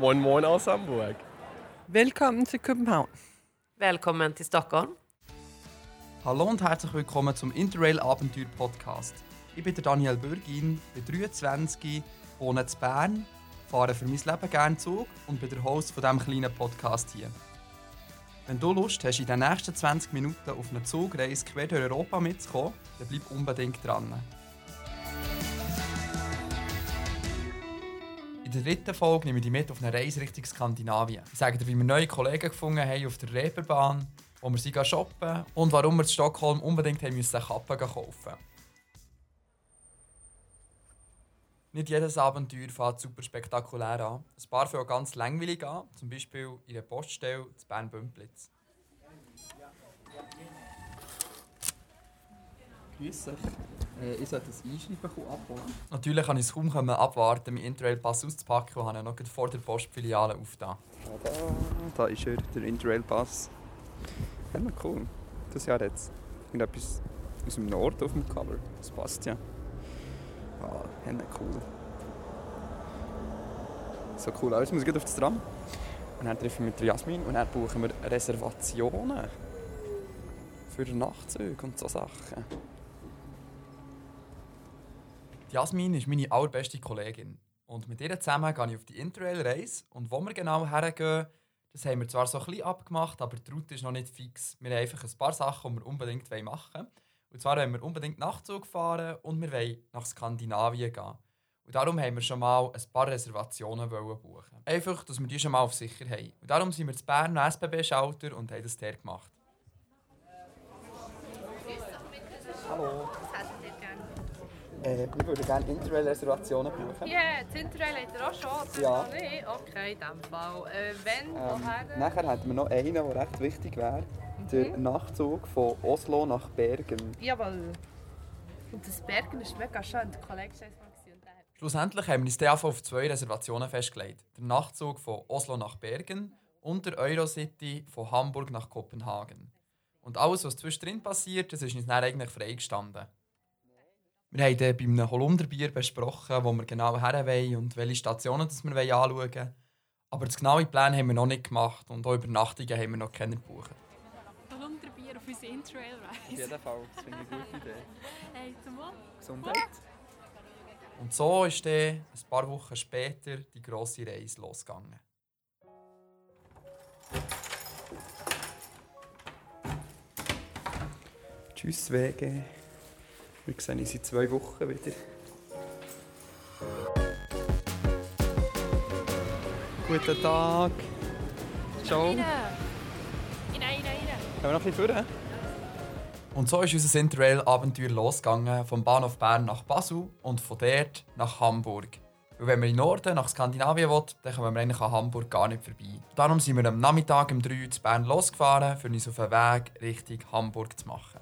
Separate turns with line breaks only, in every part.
Moin Moin aus Hamburg.
Velkommen til København.
Velkommen til Stockholm.
Hallo und herzlich willkommen zum Interrail Abenteuer Podcast. Ich bin der Daniel Bürgin, bin 23, wohne in Bern, fahre für mein Leben gerne Zug und bin der Host von diesem kleinen Podcast hier. Wenn du Lust hast, in den nächsten 20 Minuten auf eine Zugreise quer durch Europa mitzukommen, dann bleib unbedingt dran. In der dritten Folge nehme ich dich mit auf eine Reise Richtung Skandinavien. Ich sage dir, wie wir neue Kollegen gefunden haben auf der Reeperbahn, wo wir sie shoppen und warum wir in Stockholm unbedingt haben müssen Kappen kaufen Nicht jedes Abenteuer fängt super spektakulär an. Ein paar fangen ganz langweilig an, zum Beispiel in der Poststelle zu Bern-Bümplitz.
Grüß euch. Äh, ich sollte das Einschreiben abholen.
Natürlich kann ich es kaum abwarten, meinen Interrail-Pass auszupacken und habe ihn noch vor der Postfiliale aufgetan.
Da, da ist er, der Interrail-Pass. Ja, cool. Das Jahr jetzt. Irgendetwas aus dem Norden auf dem Cover. Das passt ja. Ah, ja, cool. So cool aus. Muss ich auf das Tram. Und dann treffen wir mit Jasmin und dann buchen wir Reservationen. Für Nachtzüge und so Sachen.
Jasmin ist meine allerbeste Kollegin. Und mit ihr zusammen gehe ich auf die Interrail-Reise. Und wo wir genau hergehen, das haben wir zwar so ein bisschen abgemacht, aber die Route ist noch nicht fix. Wir haben einfach ein paar Sachen, die wir unbedingt machen wollen. Und zwar wollen wir unbedingt Nachtzug fahren und wir wollen nach Skandinavien gehen. Und darum haben wir schon mal ein paar Reservationen buchen. Einfach, dass wir die schon mal auf sicher haben. Und darum sind wir zu Bern SBB-Schalter und haben das der gemacht.
Hallo. Äh, wir würden gerne Interrail-Reservationen buchen.
Ja, yeah, das Interrail hat er auch schon.
Ja.
Nee, okay, in dem Fall. Äh, wenn,
Ähm,
woher?
nachher hätten wir noch einen, der recht wichtig wäre. Der Nachtzug von Oslo nach Bergen.
Jawohl. Und das Bergen ist mega schön. Der Kollege ist mal.
Schlussendlich haben wir uns dann auf zwei Reservationen festgelegt. Der Nachtzug von Oslo nach Bergen und der Eurocity von Hamburg nach Kopenhagen. Und alles, was zwischendrin passiert, das ist uns dann eigentlich freigestanden. Wir haben dann bei einem Holunderbier besprochen, wo wir genau her wollen und welche Stationen das wir anschauen wollen. Aber das genaue Plan haben wir noch nicht gemacht und auch Übernachtungen haben wir noch keine gebucht.
Holunderbier auf unsere Interrail-Reise.
Auf jeden Fall, das finde ich eine gute Idee.
Hey, zum Wohl.
Gesundheit.
Und so ist dann ein paar Wochen später die grosse Reise losgegangen.
Tschüss, Wege. Wir sehen uns in zwei Wochen wieder. Guten Tag. Ciao.
Rein! Rein, rein.
Können wir noch ein bisschen führen?
Und so ist unser Interrail-Abenteuer losgegangen, vom Bahnhof Bern nach Basel und von dort nach Hamburg. Weil wenn wir in den Norden nach Skandinavien wollen, dann kommen wir eigentlich an Hamburg gar nicht vorbei. Darum sind wir am Nachmittag um 3 Uhr zu Bern losgefahren, um uns auf den Weg Richtung Hamburg zu machen.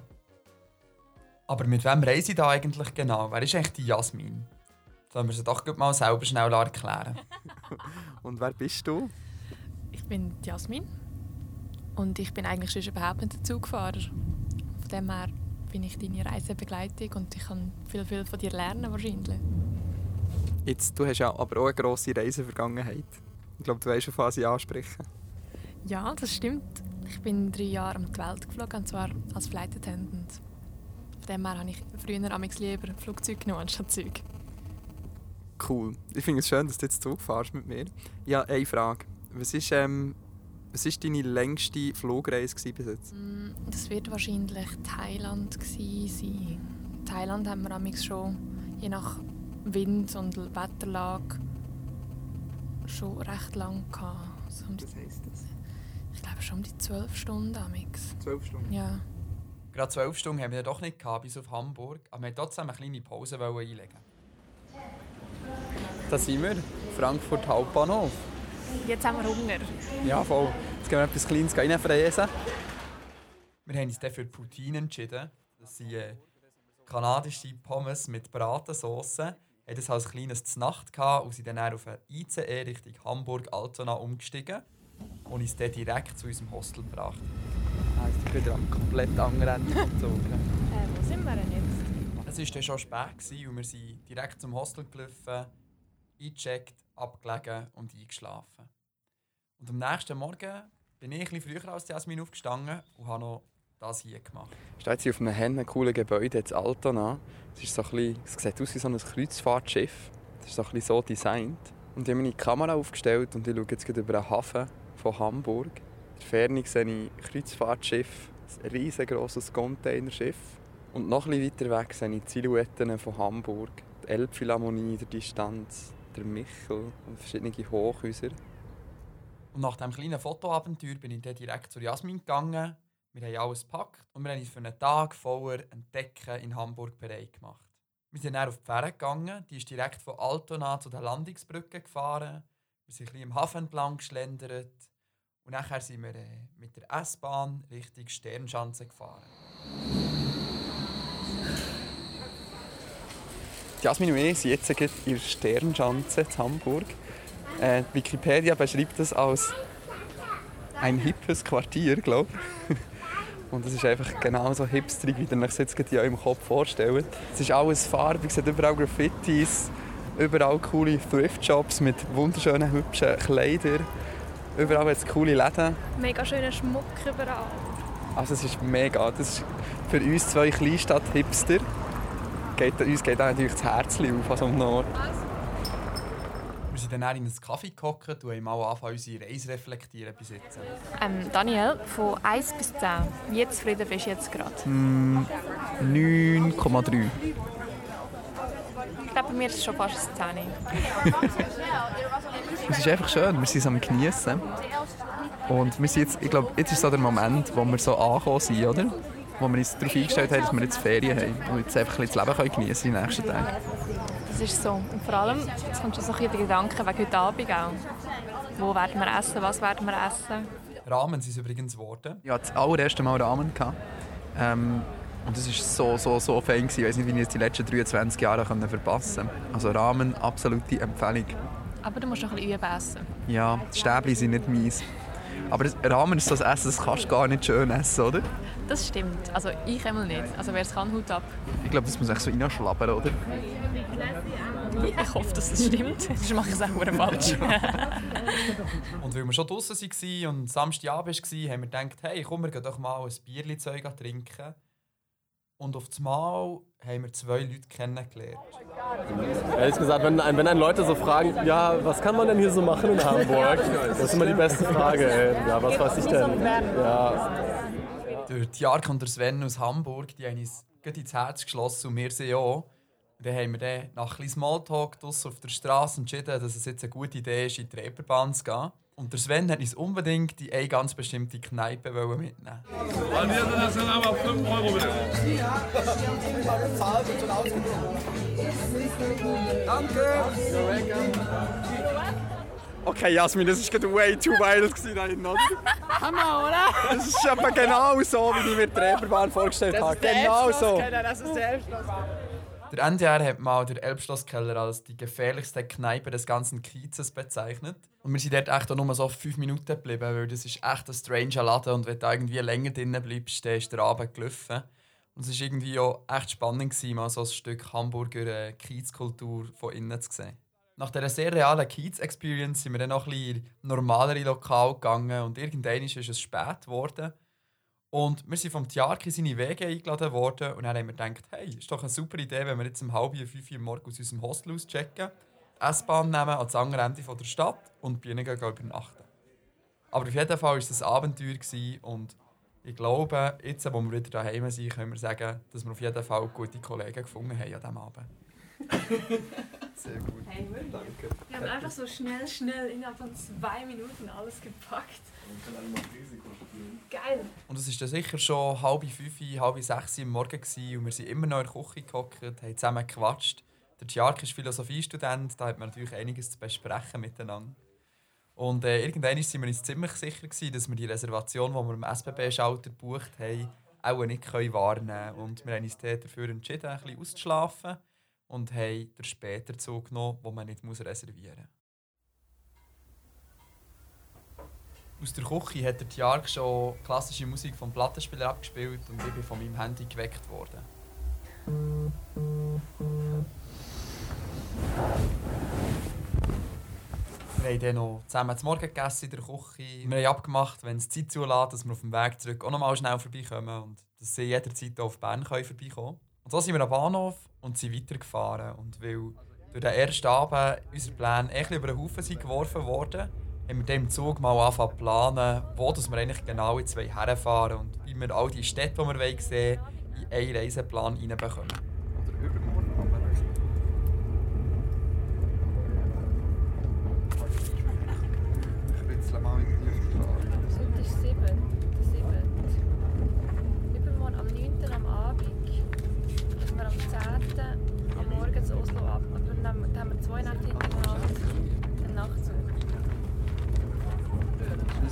Aber mit wem reise ich da eigentlich genau? Wer ist eigentlich die Jasmin? Sollen wir sie doch mal selber schnell erklären?
Und wer bist du?
Ich bin die Jasmin. Und ich bin eigentlich schon überhaupt nicht der Zugfahrer. Von dem her bin ich deine Reisebegleitung und ich kann viel, viel von dir lernen wahrscheinlich.
Jetzt, du hast ja aber auch eine grosse Reisevergangenheit. Ich glaube, du weißt, auf was ich anspreche.
Ja, das stimmt. Ich bin drei Jahre um die Welt geflogen, und zwar als Flight Attendant. Dem her habe ich früher amigs lieber Flugzeug genommen anstatt Zug.
Cool. Ich finde es schön, dass du jetzt Zug fährst mit mir. Ja, eine Frage. Was ist, ähm, was ist deine längste Flugreise bis jetzt?
Mm, Das wird wahrscheinlich Thailand sein. Thailand haben wir amigs schon, je nach Wind und Wetterlage, schon recht lang gehabt. So um die,
Was heisst das?
ich glaube schon um die zwölf Stunden amigs.
Zwölf Stunden.
Ja.
Gerade zwölf Stunden haben wir doch nicht gehabt, bis auf Hamburg, aber wir wollten trotzdem eine kleine Pause einlegen.
Da sind wir. Frankfurt Hauptbahnhof.
Jetzt haben wir Hunger.
Ja, voll. Jetzt gehen wir etwas Kleines reinfräsen.
Wir haben uns dann für Poutine entschieden. Das sind äh, kanadische Pommes mit Bratensauce. Wir hatten das als kleines Znacht gehabt und sind dann auf ein ICE Richtung Hamburg-Altona umgestiegen und uns dann direkt zu unserem Hostel gebracht.
Sind wir wieder am komplett anderen Ende gezogen.
Äh, wo sind wir denn jetzt?
Es war dann schon spät gewesen und wir sind direkt zum Hostel gelaufen. eingecheckt, abgelegen und eingeschlafen. Und am nächsten Morgen bin ich ein bisschen früher als Jasmin aufgestanden und habe noch das hier gemacht.
Ich stehe jetzt auf einem Hennen coolen Gebäude in Altona. Es, ist so ein bisschen, es sieht aus wie so ein Kreuzfahrtschiff. Es ist so ein bisschen so designt. Und ich habe meine Kamera aufgestellt und ich schaue jetzt gerade über den Hafen von Hamburg. Der Ferne sehe ich Kreuzfahrtschiff, ein riesengroßes Containerschiff. Und noch ein bisschen weiter weg sehe ich die Silhouetten von Hamburg, die Elbphilharmonie in der Distanz, der Michel und verschiedene Hochhäuser.
Und nach diesem kleinen Fotoabenteuer bin ich dann direkt zu Jasmin gegangen. Wir haben alles gepackt und wir haben uns für einen Tag voller Entdecken in Hamburg bereit gemacht. Wir sind dann auf die Fähre gegangen, die ist direkt von Altona zu der Landungsbrücke gefahren. Wir sind ein bisschen im Hafen entlang geschlendert und nachher sind wir äh, mit der S-Bahn Richtung Sternschanze gefahren.
Jasmin und ich sind jetzt in der Sternschanze in Hamburg. Äh, Wikipedia beschreibt das als ein hippes Quartier, glaube ich. Und es ist einfach genauso hipsterig, wie ihr euch jetzt gerade Kopf vorstellt. Es ist alles farbig, es hat überall Graffitis, überall coole Thrift-Shops mit wunderschönen, hübschen Kleidern. Überall hat es coole Läden.
Mega schöner Schmuck überall.
Also es ist mega. Das ist für uns zwei Kleinstadt-Hipster geht, uns geht auch natürlich das Herz auf an so einem Ort.
Wir sind dann in einen Kaffee gehockt und haben mal angefangen, unsere Reise reflektieren bis jetzt.
Ähm, Daniel, von 1 bis 10, wie zufrieden bist du jetzt gerade?
9,3.
Mir ist es schon fast eine 10.
Es ist einfach schön, wir sind es am Geniessen. Und wir sind jetzt, ich glaube, jetzt ist so der Moment, wo wir so angekommen sind, oder? Wo wir uns darauf eingestellt haben, dass wir jetzt Ferien haben und jetzt einfach ein bisschen das Leben können geniessen in den nächsten Tagen.
Das ist so. Und vor allem, jetzt kommt schon so ein bisschen der Gedanke wegen heute Abend auch. Wo werden wir essen, was werden wir essen?
Rahmen sind es übrigens geworden.
Ich hatte das allererste Mal Ramen. Gehabt. Ähm, und es war so, so, so fein. Gewesen. Ich weiß nicht, wie ich es die letzten 23 Jahre können verpassen konnte. Also Ramen, absolute Empfehlung.
Aber du musst noch ein bisschen üben essen.
Ja, die Stäbchen sind nicht mies. Aber das Ramen ist so ein Essen, das kannst du gar nicht schön essen, oder?
Das stimmt. Also ich einmal nicht. Also wer es kann, Hut ab.
Ich glaube, das muss echt so reinschlabbern, oder?
Ich hoffe, dass es stimmt. Sonst mache ich es auch falsch.
Und weil wir schon draußen waren und Samstagabend war, haben wir gedacht, hey, komm, wir gehen doch mal ein Bierli-Zeug trinken. Und auf das Mal haben wir zwei Leute kennengelernt.
Ehrlich gesagt, wenn, ein- wenn einen Leute so fragen, ja, was kann man denn hier so machen in Hamburg? Das ist immer die beste Frage, ey. Ja, was weiß ich denn? Ja,
Der Tjark und der Sven aus Hamburg, die haben uns ins Herz geschlossen und wir sie auch. Dann haben wir dann nach ein bisschen Smalltalk auf der Straße entschieden, dass es jetzt eine gute Idee ist, in die Reeperbahn zu gehen. Und der Sven hat uns unbedingt in eine ganz bestimmte Kneipe wollen mitnehmen.
Das sind aber 5 Euro bitte.
Okay, Jasmin, das war gerade way too wild gewesen?
Hammer, oder?
Das ist etwa genau so, wie ich mir die Reeperbahn vorgestellt habe. Genau so.
Das ist der Elbschloss.
Der NDR hat mal den Elbschlosskeller als die gefährlichste Kneipe des ganzen Kiezes bezeichnet. Und wir sind dort echt nur so fünf Minuten geblieben, weil das ist echt ein stranger Laden und wenn du irgendwie länger drinnen bleibst, dann ist der Abend gelaufen. Und es war irgendwie auch echt spannend, gewesen, mal so ein Stück Hamburger äh, Kiezkultur von innen zu sehen. Nach dieser sehr realen Kiez-Experience sind wir dann noch ein bisschen in normalere Lokal gegangen und irgendwann ist es spät geworden. Und wir sind vom Tiarki seine Wege eingeladen worden und dann haben wir gedacht, hey, ist doch eine super Idee, wenn wir jetzt um halb fünf Uhr morgens aus unserem Hostel auschecken, S-Bahn nehmen ans andere Ende von der Stadt und bei ihnen gehen übernachten. Aber auf jeden Fall war es ein Abenteuer gewesen und ich glaube, jetzt, wo wir wieder daheim sind, können wir sagen, dass wir auf jeden Fall gute Kollegen gefunden haben an diesem Abend.
Sehr gut.
Wir haben einfach so schnell, schnell innerhalb von zwei Minuten alles gepackt. Geil.
Und es war sicher schon halb fünf, halb sechs Uhr am Morgen gewesen, und wir sind immer noch in der Küche gehockt, haben zusammen gequatscht. Der Tjark ist Philosophiestudent, da hat man natürlich einiges zu besprechen miteinander. Und äh, irgendwann waren wir uns ziemlich sicher, gewesen, dass wir die Reservation, die wir im SBB-Schalter gebucht haben, auch nicht können wahrnehmen können. Und wir haben uns dafür entschieden, ein bisschen auszuschlafen und haben den später Zug genommen, den man nicht reservieren muss. Aus der Küche hat der Tjark schon klassische Musik vom Plattenspieler abgespielt und ich bin von meinem Handy geweckt worden. Wir haben dann noch zusammen zum Morgen gegessen in der Küche. Wir haben abgemacht, wenn es Zeit zulässt, dass wir auf dem Weg zurück auch noch mal schnell vorbeikommen und dass sie jederzeit auf Bern vorbeikommen. Und so sind wir am Bahnhof und sind weitergefahren. Und weil durch den ersten Abend unsere Pläne ein bisschen über den Haufen geworfen worden, haben wir im Zug mal angefangen zu planen, wo dass wir eigentlich genau jetzt herfahren wollen und wie wir all die Städte, die wir sehen wollen, in einen Reiseplan reinbekommen.
Oder übermorgen. Ich ritzel mal in die Luft.
Heute ist 7. Der 7. Übermorgen am 9. am Abend. Gehen wir am 10. am Morgen zu Oslo ab. Aber dann, haben wir zwei Nächte hintereinander den Nachtzug.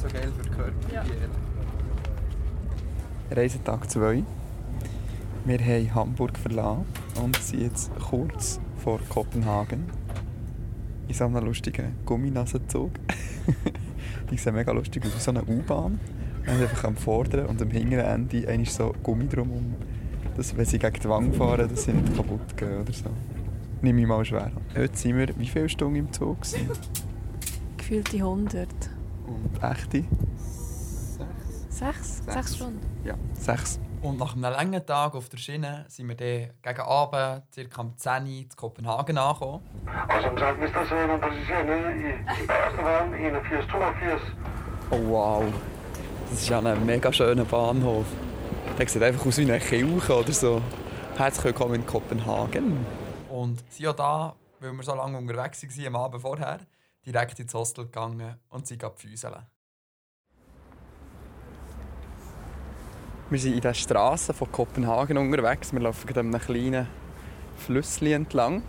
Ist so geil für den Körper.
Ja.
Reisetag 2. Wir haben Hamburg verlassen und sind jetzt kurz vor Kopenhagen. In so einem lustigen Gumminasenzug. Die sehen mega lustig aus, wie so eine U-Bahn. Wir haben einfach am vorderen und am hinteren Ende einmal so Gummi drumherum. Dass, wenn sie gegen die Wange fahren, dass sie nicht kaputt gehen oder so. Nehme ich mal schwer an. Heute sind wir wie viele Stunden im Zug?
Gefühlte 100.
Und echte?
Sechs? Sechs Stunden.
Ja, sechs.
Und nach einem langen Tag auf der Schiene sind wir dann gegen Abend, ca. um 10 Uhr, in Kopenhagen angekommen.
Auslandsadministration und Position i Erstwagen 4142.
Oh wow, das ist ja ein mega schöner Bahnhof. Der sieht einfach aus wie eine Kirche oder so. Herzlich willkommen in Kopenhagen.
Und sind ja da, weil wir so lange unterwegs waren am Abend vorher, direkt ins Hostel gegangen und sind füßeln.
Wir sind in den Straßen von Kopenhagen unterwegs. Wir laufen gerade an einem kleinen Flüsschen entlang.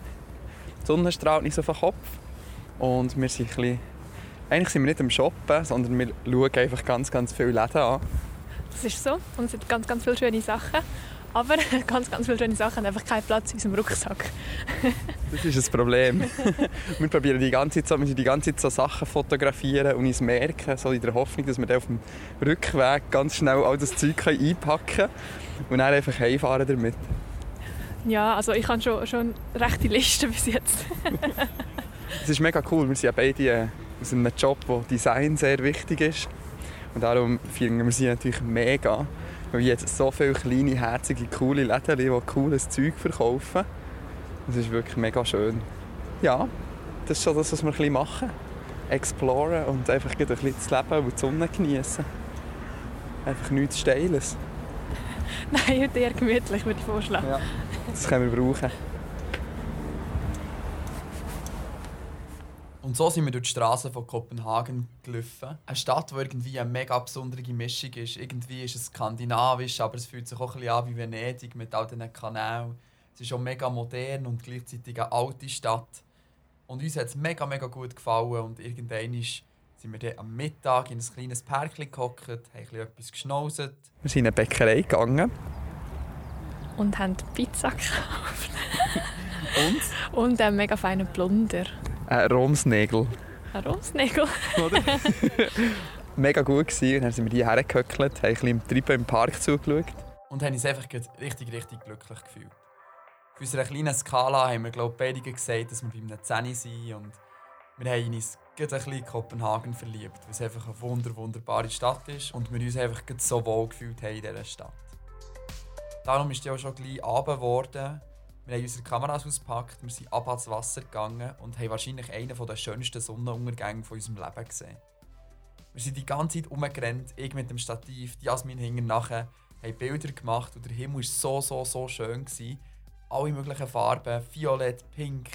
Die Sonne strahlt nicht so auf den Kopf. Und wir sind ein bisschen... Eigentlich sind wir nicht am Shoppen, sondern wir schauen einfach ganz, ganz viele Läden an.
Das ist so. Und es sind ganz, ganz viele schöne Sachen. Aber ganz, ganz viele schöne Sachen haben einfach keinen Platz in unserem Rucksack.
Das ist ein Problem. wir probieren die ganze Zeit wir die ganze Zeit so Sachen fotografieren und uns merken, so in der Hoffnung, dass wir dann auf dem Rückweg ganz schnell all das Zeug einpacken können und dann einfach heimfahren damit.
Ja, also ich habe schon, schon rechte Liste bis jetzt.
Es ist mega cool. Wir sind ja beide äh, aus einem Job, wo Design sehr wichtig ist. Und darum finden wir sie natürlich mega. Weil jetzt so viele kleine, herzige, coole Läden, die cooles Zeug verkaufen. Das ist wirklich mega schön. Ja, das ist schon das, was wir ein bisschen machen. Exploren und einfach ein bisschen das Leben und die Sonne genießen. Einfach nichts Steiles.
Nein, heute eher gemütlich, würde ich vorschlagen.
Ja. Das können wir brauchen.
Und so sind wir durch die Straßen von Kopenhagen gelaufen. Eine Stadt, die irgendwie eine mega besondere Mischung ist. Irgendwie ist es skandinavisch, aber es fühlt sich auch ein bisschen an wie Venedig mit all diesen Kanälen. Es ist auch mega modern und gleichzeitig eine alte Stadt. Und uns hat es mega, mega gut gefallen. Und irgendwann sind wir dann am Mittag in ein kleines Parkchen gehockt, haben ein bisschen etwas geschnauset.
Wir sind in eine Bäckerei gegangen.
Und haben Pizza gekauft.
Und?
Und einen mega feinen Plunder.
Ein Romsnägel.
Ein Romsnägel.
Oder? mega gut gewesen. Und dann sind wir hier hergehöckelt, haben ein bisschen im Treiben im Park zugeschaut.
Und haben uns einfach richtig, richtig glücklich gefühlt. Auf unserer kleinen Skala haben wir, glaube ich, beide gesagt, dass wir bei einem 10 sind. Und wir haben uns gerade ein bisschen in Kopenhagen verliebt, weil es einfach eine wunder, wunderbare Stadt ist und wir uns einfach so wohl gefühlt haben in dieser Stadt. Darum ist es auch schon gleich Abend geworden. Wir haben unsere Kameras ausgepackt, wir sind ab ans Wasser gegangen und haben wahrscheinlich einen der schönsten Sonnenuntergänge von unserem Leben gesehen. Wir sind die ganze Zeit umgerannt, ich mit dem Stativ, die Jasmin hinten nachher, haben Bilder gemacht und der Himmel war so, so, so schön. Gewesen. Alle möglichen Farben, violett, pink,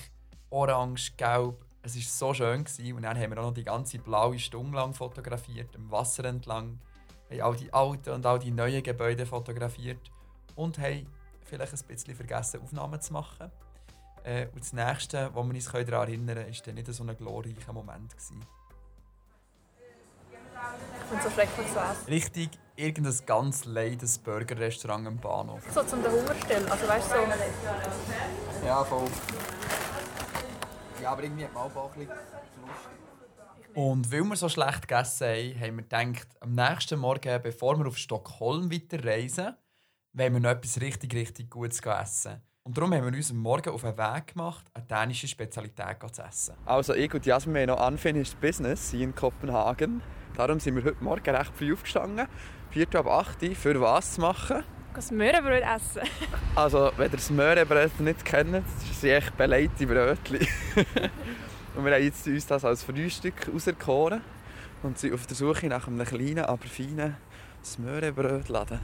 orange, gelb. Es war so schön. Gewesen. Und dann haben wir auch noch die ganze blaue Stunde lang fotografiert, am Wasser entlang. haben all die alten und all die neuen Gebäude fotografiert und haben vielleicht ein bisschen vergessen, Aufnahmen zu machen. Äh, und das nächste, wo wir uns daran erinnern können, war nicht so ein glorreicher Moment. Gewesen.
Finde so schrecklich zu essen.
Richtig irgendein ganz leides Burgerrestaurant am Bahnhof.
So zum den Hunger stellen. Also weißt du, so...
Ja, voll. Ja, aber irgendwie hat man auch ein bisschen Lust.
Und weil wir so schlecht gegessen haben, haben wir gedacht, am nächsten Morgen, bevor wir auf Stockholm weiterreisen, wollen wir noch etwas richtig, richtig Gutes essen. Und darum haben wir uns am Morgen auf den Weg gemacht, eine dänische Spezialität zu essen.
Also ich und Jasmin haben noch Unfinished Business hier in Kopenhagen. Darum sind wir heute Morgen recht früh aufgestanden. 4 ab 8 Uhr, für was zu machen.
Das Möhrenbrot essen.
Also, wenn ihr das Möhrenbrot nicht kennt, das sind echt belegte Brötchen. und wir haben jetzt uns das als Frühstück auserkoren und sind auf der Suche nach einem kleinen, aber feinen Möhrenbrotladen.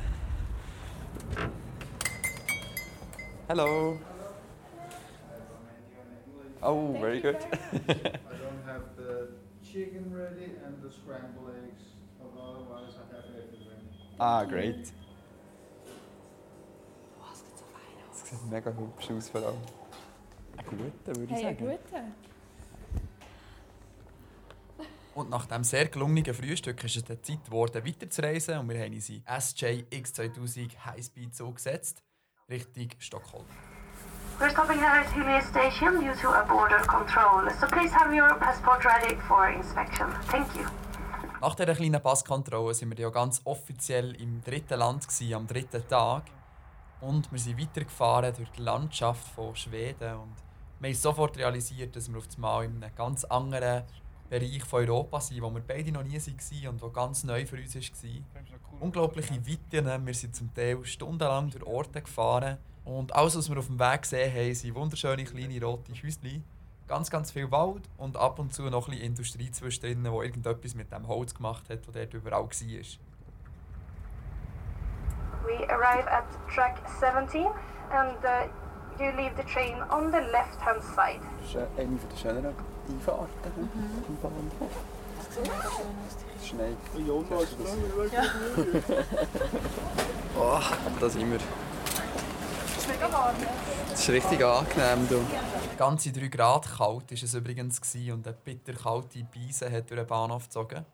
Hello. Oh, very good.
I don't have the chicken ready and the scrambled eggs, but otherwise I have everything.
ah, great. Das sieht mega hübsch aus vor allem. Ein guter, würde ich
Hey,
sagen.
einen guten.
Und nach diesem sehr gelungenen Frühstück ist es dann Zeit geworden, weiterzureisen. Und wir haben uns in SJ X2000 Highspeed Zug gesetzt, Richtung Stockholm.
We're stopping here at Hyllie Station due to a border control, so please have your passport ready for inspection. Thank you.
Nach dieser kleinen Passkontrolle sind wir ja ganz offiziell im dritten Land, gewesen, am dritten Tag. Und wir sind weitergefahren durch die Landschaft von Schweden. Und wir haben sofort realisiert, dass wir auf einmal in einem ganz anderen Bereich von Europa sind, wo wir beide noch nie waren und wo ganz neu für uns war. Unglaubliche Weiten. Wir sind zum Teil stundenlang durch Orte gefahren. Und alles, was wir auf dem Weg gesehen haben, sind wunderschöne kleine rote Häuschen. Ganz, ganz viel Wald und ab und zu noch ein bisschen Industrie zwischendrin, die irgendetwas mit dem Holz gemacht hat, das dort überall war.
We arrive at track 17 and uh, you leave the train on the left hand side.
Das ist eine der schöneren Einfahrten im Bahnhof. Es schneit. Oh, da sind wir. Das ist richtig angenehm. Du.
Ganze 3 Grad kalt war es übrigens und eine bitterkalte Beise hat durch den Bahnhof gezogen.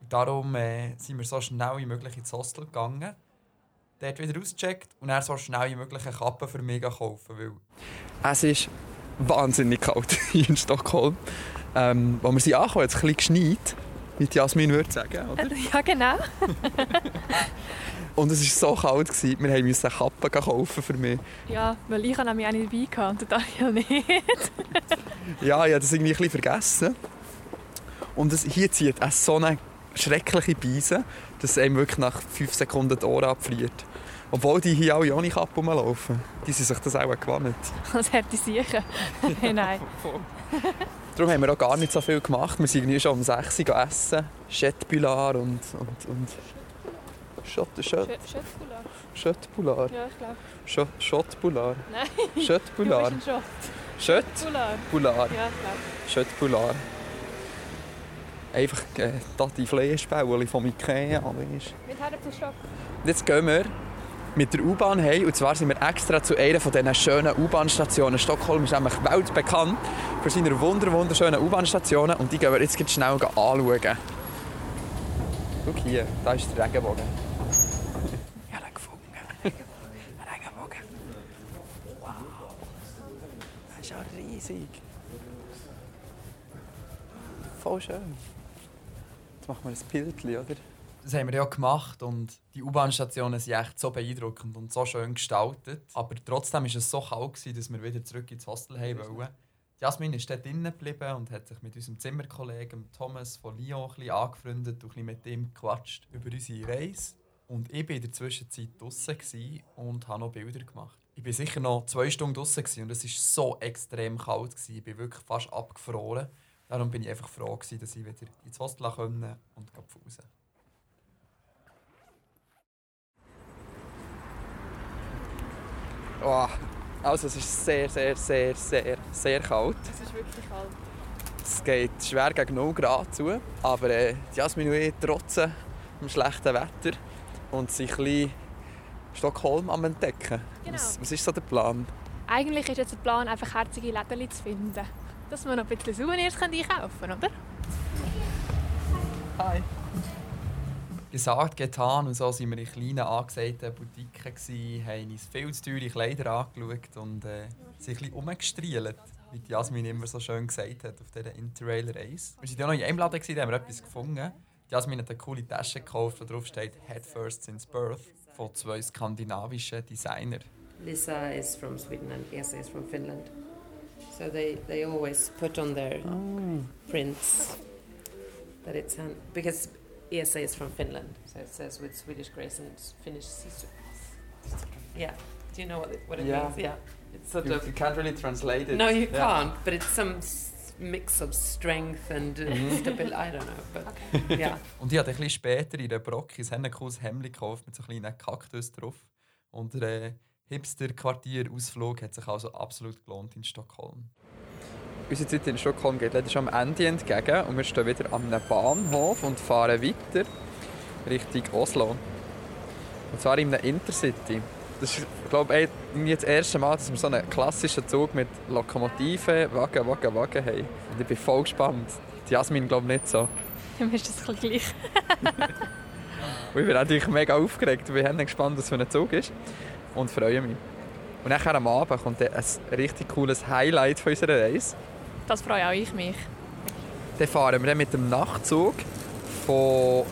Und darum äh, sind wir so schnell wie möglich ins Hostel gegangen, dort wieder ausgecheckt und dann so schnell wie möglich eine Kappe für mich kaufen, weil
Es ist wahnsinnig kalt hier in Stockholm. Ähm, als wir sind angekommen, hat es ein bisschen geschneit, wie Jasmin würde sagen. Oder?
Ja, genau.
Und es war so kalt, gewesen, wir mussten eine Kappe kaufen für mich.
Ja, weil ich nämlich auch nicht dabei hatte und Daniel nicht.
Ja, ich habe das irgendwie ein bisschen vergessen. Und es, hier zieht es so eine schreckliche Beise, dass einem wirklich nach 5 Sekunden die Ohren abfriert. Obwohl die hier alle ohne Kappe rumlaufen. Die sind sich das auch gewohnt.
Das hätte ich sicher. Nein.
Darum haben wir auch gar nicht so viel gemacht. Wir sind schon um 6 Uhr essen. Chetbular und... und, und Schott, Schott,
Schöttbular.
Schöttbular.
Ja, ich glaube.
Schott, Schottbular.
Nein.
Schöttbular.
Du bist ein Schott. Ja, ich glaube.
Schöttbular. Einfach äh, die Fleischbäuerchen von Ikea.
Mit Herren zu Stock.
Und Jetzt gehen wir mit der U-Bahn heim. Und zwar sind wir extra zu einer von diesen schönen U-Bahn-Stationen. Stockholm ist nämlich weltbekannt für seine wunder wunderschönen U-Bahn-Stationen. Und die gehen wir jetzt schnell anschauen. Schau hier, da ist der Regenbogen. Ich habe ihn gefunden. Ein Regenbogen. Wow. Das ist ja riesig. Voll schön. Jetzt machen wir ein Bildchen, oder?
Das haben wir ja gemacht und die U-Bahn-Stationen sind echt so beeindruckend und so schön gestaltet. Aber trotzdem war es so kalt, gewesen, dass wir wieder zurück ins Hostel haben wollten. Jasmin ist dort drinnen geblieben und hat sich mit unserem Zimmerkollegen Thomas von Lyon ein bisschen angefreundet und ein bisschen mit ihm gequatscht über unsere Reise. Und ich war in der Zwischenzeit draußen und habe noch Bilder gemacht. Ich war sicher noch zwei Stunden draußen und es war so extrem kalt. Gewesen. Ich bin wirklich fast abgefroren. Darum bin ich einfach froh, gewesen, dass ich wieder ins Hostel konnte und raus.
Oh, also es ist sehr, sehr, sehr, sehr, sehr kalt.
Es ist wirklich kalt.
Es geht schwer gegen 0 Grad zu, aber äh, Jasmin und ich trotzen dem schlechten Wetter und sind ein bisschen Stockholm am Entdecken.
Genau.
Was, was ist so der Plan?
Eigentlich ist jetzt der Plan, einfach herzige Läden zu finden. Dass wir noch ein bisschen Souvenirs einkaufen können, oder?
Hi.
Gesagt, getan und so sind wir in kleinen angesagten Boutiquen, gewesen, haben uns viel zu teure Kleider angeschaut und äh, sind ein bisschen rumgestrielt, wie die Jasmin immer so schön gesagt hat auf dieser Interrail-Reise. Wir waren ja noch in einem Laden, gewesen, da haben wir etwas gefunden. Die Jasmin hat eine coole Tasche gekauft, wo drauf steht «Head First Since Birth» von zwei skandinavischen Designern.
Lisa is from Sweden and Esa is from Finland. So they, they always put on their prints that it's hand because Esa is from Finland, so it says with Swedish grace and Finnish sister. Yeah. Do you know what it, what it
Yeah.
means? Yeah. It's sort
You,
of
you can't really translate it.
no, you
Yeah.
can't. But it's some mix of strength and uh,
Mhm.
stability. I don't know, but yeah.
Und ich habe ein bisschen später in der Brocki ein cooles Hemd gekauft mit so kleinen Kaktus drauf. Und der äh, Hipster-Quartier-Ausflug hat sich also absolut gelohnt in Stockholm.
Unsere Zeit in Stockholm geht leider schon am Ende entgegen und wir stehen wieder an einem Bahnhof und fahren weiter Richtung Oslo. Und zwar in einem Intercity. Das ist, glaube ich, das erste Mal, dass wir so einen klassischen Zug mit Lokomotive, Wagen, Wagen, Wagen haben. Und ich bin voll gespannt. Die Jasmin glaube ich nicht so.
Mir ist das ein gleich.
Ich bin natürlich mega aufgeregt und bin gespannt, was für ein Zug ist. Und freue mich. Und nachher am Abend kommt dann ein richtig cooles Highlight von unserer Reise.
Das freue auch ich mich.
Dann fahren wir dann mit dem Nachtzug von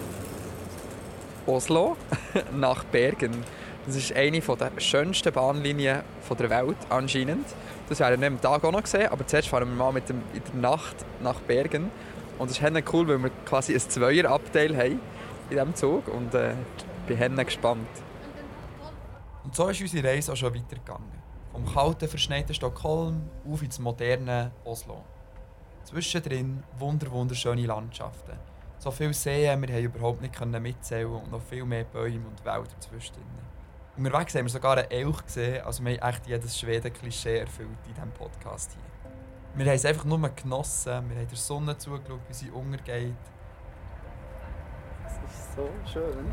Oslo nach Bergen. Das ist eine der schönsten Bahnlinien von der Welt anscheinend. Das werden wir am Tag auch noch sehen, aber zuerst fahren wir mal mit dem, in der Nacht nach Bergen. Und das ist cool, weil wir quasi ein Zweierabteil haben in diesem Zug und äh, bin gespannt.
Und so ist unsere Reise auch schon weitergegangen. Vom kalten, verschneiten Stockholm auf ins moderne Oslo. Zwischendrin wunder wunderschöne Landschaften. So viele Seen, wir haben überhaupt nicht können mitzählen und noch viel mehr Bäume und Wälder zwischendrin. Unterwegs haben wir sogar einen Elch gesehen, also wir haben echt jedes Schweden-Klischee erfüllt in diesem Podcast hier. Wir haben es einfach nur genossen, wir haben der Sonne zugeschaut, wie sie untergeht.
Das ist so schön.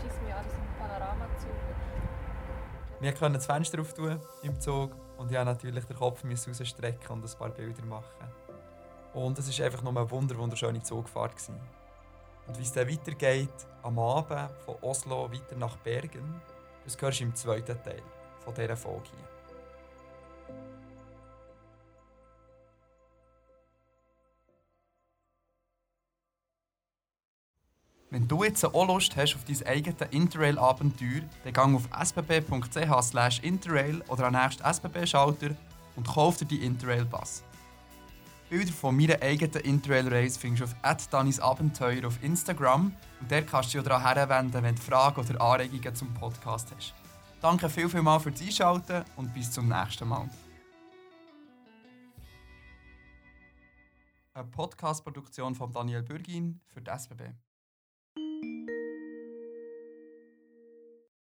Schieß mich an, das ein Panoramazug.
Wir konnten das Fenster auftun im Zug und ich musste natürlich den Kopf rausstrecken und ein paar Bilder machen. Und es war einfach nur eine wunder wunderschöne Zugfahrt. Gewesen. Und wie es dann weitergeht, am Abend von Oslo weiter nach Bergen, das hörst du im zweiten Teil von dieser Folge hier. Wenn du jetzt auch Lust hast auf dein eigenes Interrail-Abenteuer, dann geh auf sbb.ch interrail oder am nächsten SBB-Schalter und kauf dir die Interrail-Pass. Bilder von meiner eigenen Interrail-Reise findest du auf @danisabenteuer auf Instagram und dort kannst du dich daran herwenden, wenn du Fragen oder Anregungen zum Podcast hast. Danke viel, viel mal fürs Einschalten und bis zum nächsten Mal. Eine Podcast-Produktion von Daniel Bürgin für die SBB.